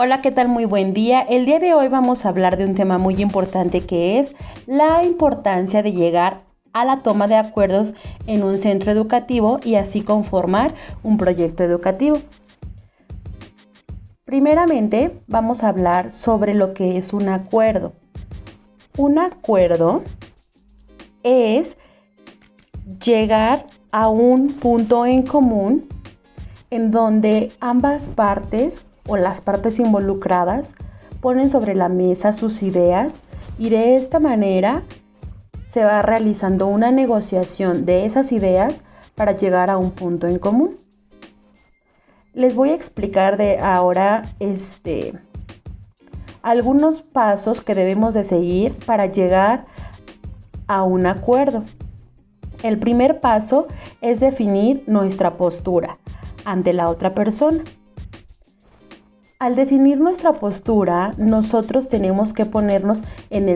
Hola, ¿qué tal? Muy buen día. El día de hoy vamos a hablar de un tema muy importante que es la importancia de llegar a la toma de acuerdos en un centro educativo y así conformar un proyecto educativo. Primeramente, vamos a hablar sobre lo que es un acuerdo. Un acuerdo es llegar a un punto en común en donde ambas partes o las partes involucradas ponen sobre la mesa sus ideas y de esta manera se va realizando una negociación de esas ideas para llegar a un punto en común. Les voy a explicar de ahora este algunos pasos que debemos de seguir para llegar a un acuerdo. El primer paso es definir nuestra postura ante la otra persona. Al definir nuestra postura, nosotros tenemos que ponernos en,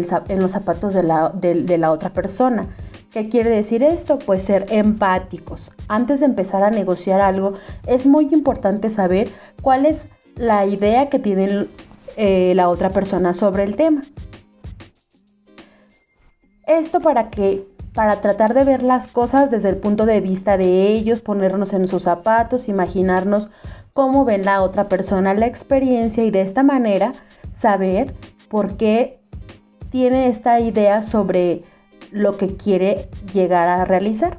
los zapatos de la, otra persona. ¿Qué quiere decir esto? Pues ser empáticos. Antes de empezar a negociar algo, es muy importante saber cuál es la idea que tiene eh, la otra persona sobre el tema. Esto para que para tratar de ver las cosas desde el punto de vista de ellos, ponernos en sus zapatos, imaginarnos cómo ven la otra persona la experiencia y de esta manera saber por qué tiene esta idea sobre lo que quiere llegar a realizar.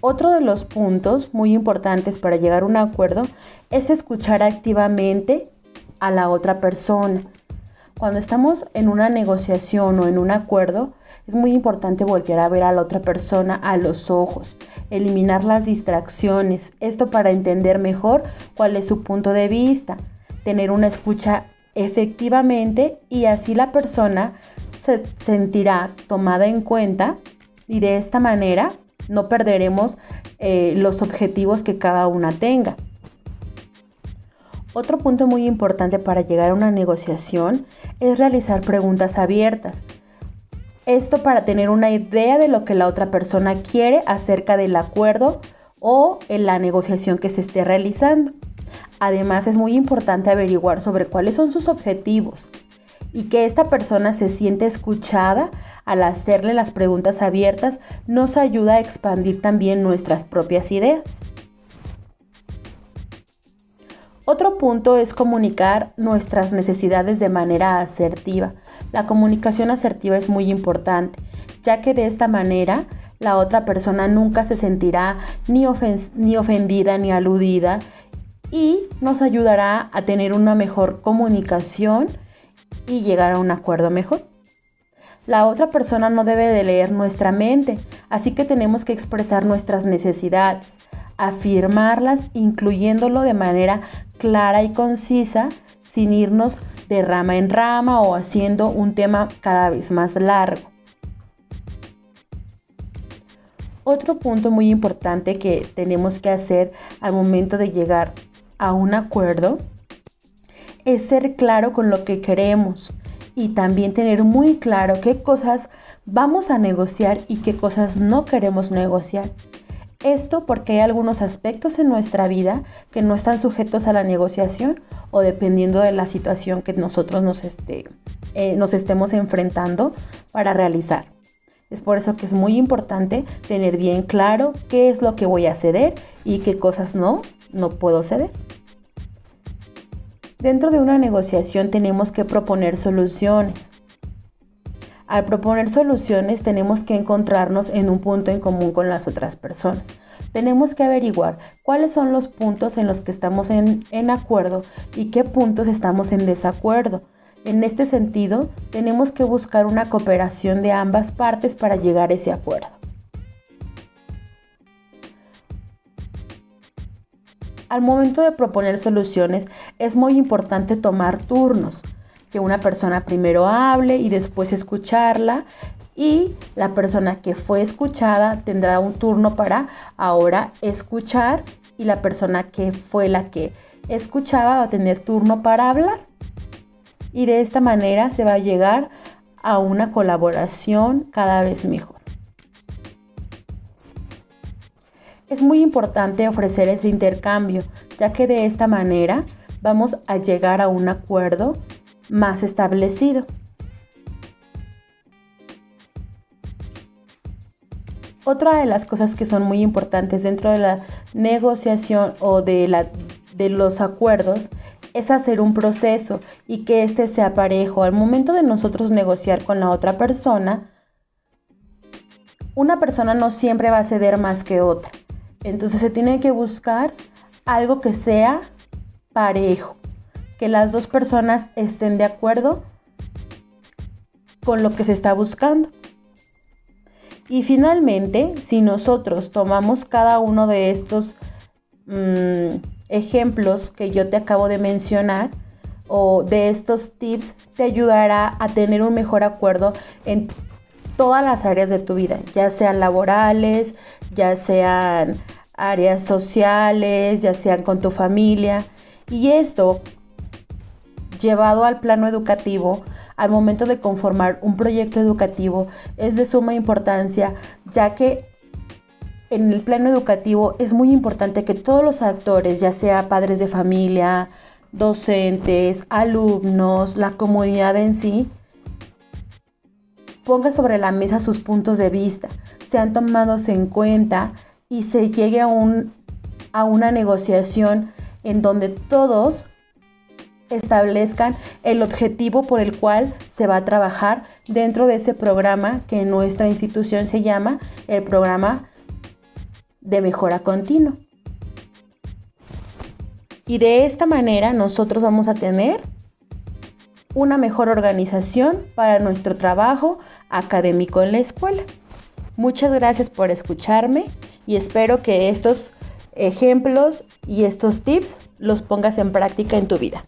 Otro de los puntos muy importantes para llegar a un acuerdo es escuchar activamente a la otra persona. Cuando estamos en una negociación o en un acuerdo, es muy importante voltear a ver a la otra persona a los ojos, eliminar las distracciones, esto para entender mejor cuál es su punto de vista, tener una escucha efectivamente y así la persona se sentirá tomada en cuenta y de esta manera no perderemos eh, los objetivos que cada una tenga. Otro punto muy importante para llegar a una negociación es realizar preguntas abiertas. Esto para tener una idea de lo que la otra persona quiere acerca del acuerdo o en la negociación que se esté realizando. Además es muy importante averiguar sobre cuáles son sus objetivos y que esta persona se siente escuchada al hacerle las preguntas abiertas nos ayuda a expandir también nuestras propias ideas. Otro punto es comunicar nuestras necesidades de manera asertiva. La comunicación asertiva es muy importante, ya que de esta manera la otra persona nunca se sentirá ni, ofendida ni aludida y nos ayudará a tener una mejor comunicación y llegar a un acuerdo mejor. La otra persona no debe de leer nuestra mente, así que tenemos que expresar nuestras necesidades, afirmarlas, incluyéndolo de manera clara y concisa, sin irnos de rama en rama o haciendo un tema cada vez más largo. Otro punto muy importante que tenemos que hacer al momento de llegar a un acuerdo es ser claro con lo que queremos y también tener muy claro qué cosas vamos a negociar y qué cosas no queremos negociar. Esto porque hay algunos aspectos en nuestra vida que no están sujetos a la negociación o dependiendo de la situación que nosotros nos, este, eh, nos estemos enfrentando para realizar. Es por eso que es muy importante tener bien claro qué es lo que voy a ceder y qué cosas no, no puedo ceder. Dentro de una negociación tenemos que proponer soluciones. Al proponer soluciones tenemos que encontrarnos en un punto en común con las otras personas. Tenemos que averiguar cuáles son los puntos en los que estamos en, acuerdo y qué puntos estamos en desacuerdo. En este sentido, tenemos que buscar una cooperación de ambas partes para llegar a ese acuerdo. Al momento de proponer soluciones es muy importante tomar turnos que una persona primero hable y después escucharla y la persona que fue escuchada tendrá un turno para ahora escuchar y la persona que fue la que escuchaba va a tener turno para hablar. Y de esta manera se va a llegar a una colaboración cada vez mejor. Es muy importante ofrecer ese intercambio, ya que de esta manera vamos a llegar a un acuerdo más establecido. Otra de las cosas que son muy importantes dentro de la negociación o de, la, de los acuerdos es hacer un proceso y que éste sea parejo. Al momento de nosotros negociar con la otra persona, una persona no siempre va a ceder más que otra. Entonces se tiene que buscar algo que sea parejo, que las dos personas estén de acuerdo con lo que se está buscando. Y finalmente, si nosotros tomamos cada uno de estos mm, ejemplos que yo te acabo de mencionar o de estos tips, te ayudará a tener un mejor acuerdo en todas las áreas de tu vida, ya sean laborales, ya sean áreas sociales, ya sean con tu familia. Y esto, llevado al plano educativo, al momento de conformar un proyecto educativo es de suma importancia, ya que en el plano educativo es muy importante que todos los actores, ya sea padres de familia, docentes, alumnos, la comunidad en sí, ponga sobre la mesa sus puntos de vista, sean tomados en cuenta y se llegue a, un, a una negociación en donde todos establezcan el objetivo por el cual se va a trabajar dentro de ese programa que en nuestra institución se llama el programa de mejora continua. Y de esta manera nosotros vamos a tener una mejor organización para nuestro trabajo académico en la escuela. Muchas gracias por escucharme y espero que estos ejemplos y estos tips los pongas en práctica en tu vida.